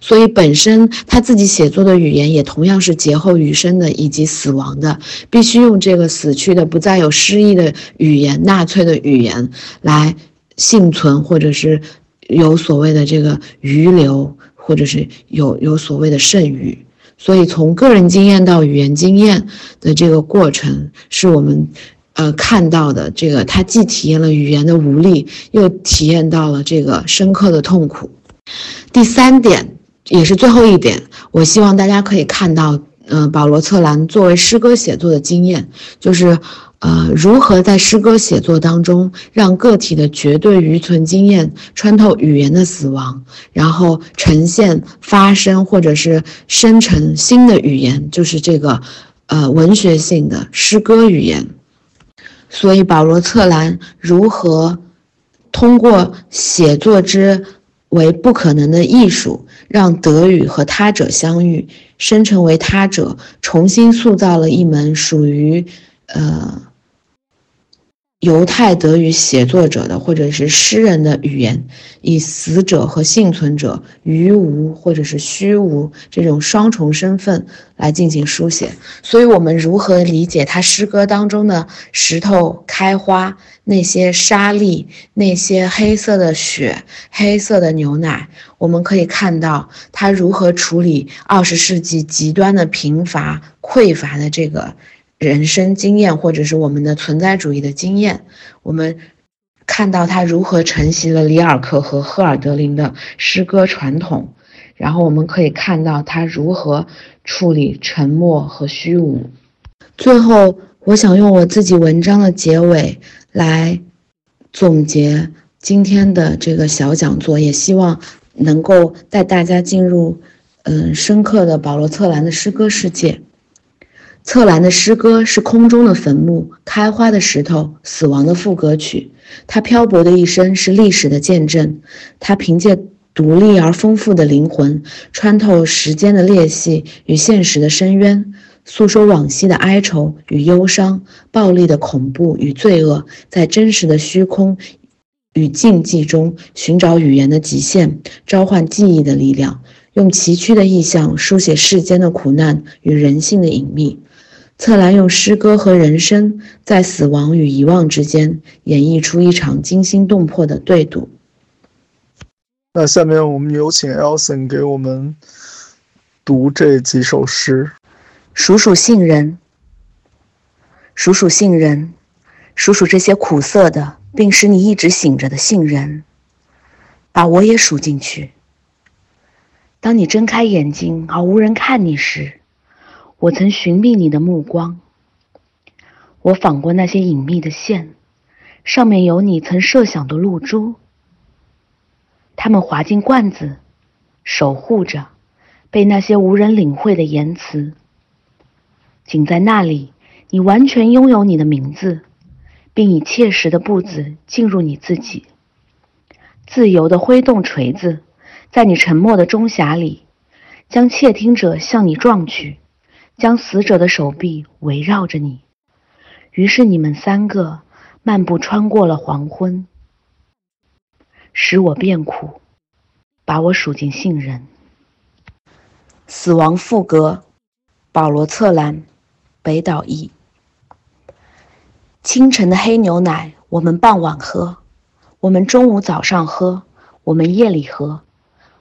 所以本身他自己写作的语言也同样是劫后余生的以及死亡的，必须用这个死去的不再有诗意的语言、纳粹的语言来幸存，或者是有所谓的这个余留，或者是有有所谓的剩余。所以从个人经验到语言经验的这个过程，是我们。呃，看到的这个，他既体验了语言的无力，又体验到了这个深刻的痛苦。第三点，也是最后一点，我希望大家可以看到，嗯，保罗策兰作为诗歌写作的经验，就是，呃，如何在诗歌写作当中，让个体的绝对余存经验穿透语言的死亡，然后呈现发生或者是生成新的语言，就是这个，呃，文学性的诗歌语言。所以，保罗·策兰如何通过写作之为不可能的艺术，让德语和他者相遇，生成为他者，重新塑造了一门属于呃犹太德语写作者的或者是诗人的语言，以死者和幸存者于无或者是虚无这种双重身份来进行书写。所以，我们如何理解他诗歌当中的石头开花、那些沙粒、那些黑色的雪、黑色的牛奶？我们可以看到他如何处理二十世纪极端的贫乏、匮乏的这个。人生经验，或者是我们的存在主义的经验，我们看到他如何承袭了里尔克和赫尔德林的诗歌传统，然后我们可以看到他如何处理沉默和虚无。最后，我想用我自己文章的结尾来总结今天的这个小讲座，也希望能够带大家进入嗯深刻的保罗·策兰的诗歌世界。策兰的诗歌是空中的坟墓，开花的石头，死亡的赋歌曲。他漂泊的一生是历史的见证。他凭借独立而丰富的灵魂，穿透时间的裂隙与现实的深渊，诉说往昔的哀愁与忧伤，暴力的恐怖与罪恶，在真实的虚空与禁忌中寻找语言的极限，召唤记忆的力量，用崎岖的意象书写世间的苦难与人性的隐秘。策兰用诗歌和人生，在死亡与遗忘之间，演绎出一场惊心动魄的对赌。那下面我们有请 Elson 给我们读这几首诗。数数杏仁，数数杏仁，数数这些苦涩的，并使你一直醒着的杏仁，把我也数进去。当你睁开眼睛而无人看你时。我曾寻觅你的目光，我访过那些隐秘的线，上面有你曾设想的露珠。它们滑进罐子，守护着被那些无人领会的言辞。仅在那里，你完全拥有你的名字，并以切实的步子进入你自己，自由地挥动锤子，在你沉默的钟匣里，将窃听者向你撞去。将死者的手臂围绕着你，于是你们三个漫步穿过了黄昏，使我变苦，把我数进杏仁。死亡赋格，保罗·策兰，北岛译。清晨的黑牛奶，我们傍晚喝；我们中午、早上喝；我们夜里喝；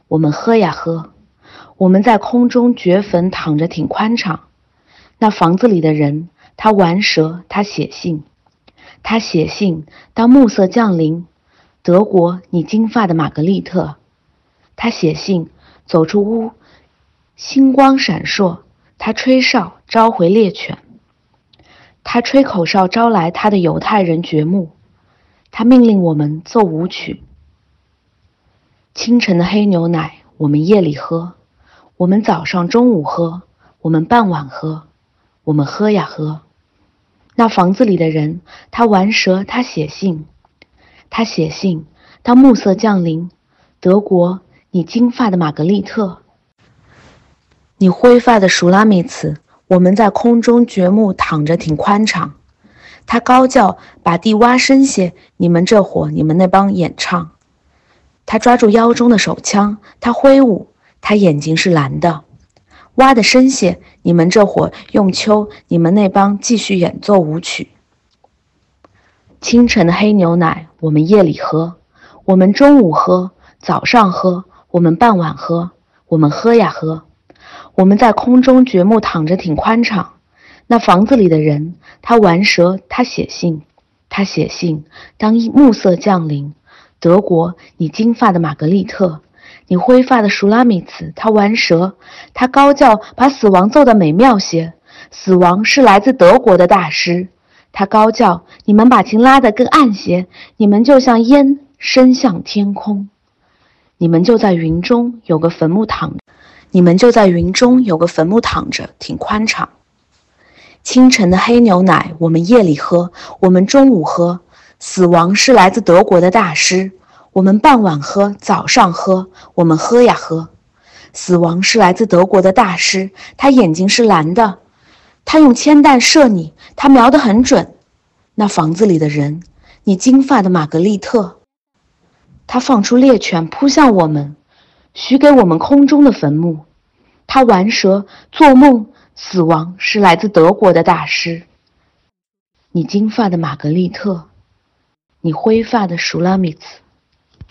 我们喝呀喝。我们在空中掘坟，躺着挺宽敞。那房子里的人，他玩蛇，他写信，他写信。当暮色降临，德国，你金发的玛格丽特，他写信，走出屋，星光闪烁。他吹哨召回猎犬，他吹口哨招来他的犹太人掘墓，他命令我们奏舞曲。清晨的黑牛奶，我们夜里喝；我们早上、中午喝；我们傍晚喝。我们喝呀喝，那房子里的人，他玩蛇，他写信，他写信。当暮色降临，德国，你金发的玛格丽特，你灰发的舒拉米茨，我们在空中掘墓，躺着挺宽敞。他高叫，把地挖深些。你们这伙，你们那帮演唱。他抓住腰中的手枪，他挥舞，他眼睛是蓝的。挖的深些，你们这伙用秋，你们那帮继续演奏舞曲。清晨的黑牛奶，我们夜里喝；我们中午喝，早上喝，我们傍晚喝，我们喝呀喝。我们在空中掘墓，躺着挺宽敞。那房子里的人，他玩蛇，他写信，他写信。当暮色降临，德国，你金发的玛格丽特。你灰发的舒拉米茨，他玩蛇，他高叫，把死亡奏得美妙些。死亡是来自德国的大师，他高叫，你们把琴拉得更暗些，你们就像烟升向天空，你们就在云中有个坟墓躺，你们就在云中有个坟墓躺着，挺宽敞。清晨的黑牛奶，我们夜里喝，我们中午喝。死亡是来自德国的大师。我们傍晚喝，早上喝，我们喝呀喝。死亡是来自德国的大师，他眼睛是蓝的，他用铅弹射你，他瞄得很准。那房子里的人，你金发的玛格丽特。他放出猎犬扑向我们，许给我们空中的坟墓。他玩蛇做梦，死亡是来自德国的大师。你金发的玛格丽特，你灰发的舒拉米茨。